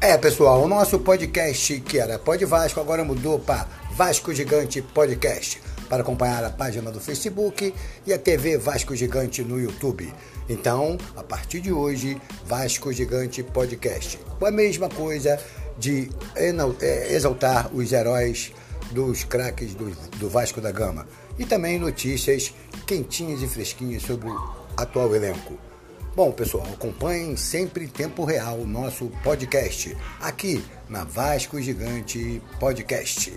É, pessoal, o nosso podcast, que era Pod Vasco, agora mudou para Vasco Gigante Podcast, para acompanhar a página do Facebook e a TV Vasco Gigante no YouTube. Então, a partir de hoje, Vasco Gigante Podcast. Com a mesma coisa de é, exaltar os heróis dos craques do, do Vasco da Gama. E também notícias quentinhas e fresquinhas sobre o atual elenco. Bom, pessoal, acompanhem sempre em tempo real o nosso podcast aqui na Vasco Gigante Podcast.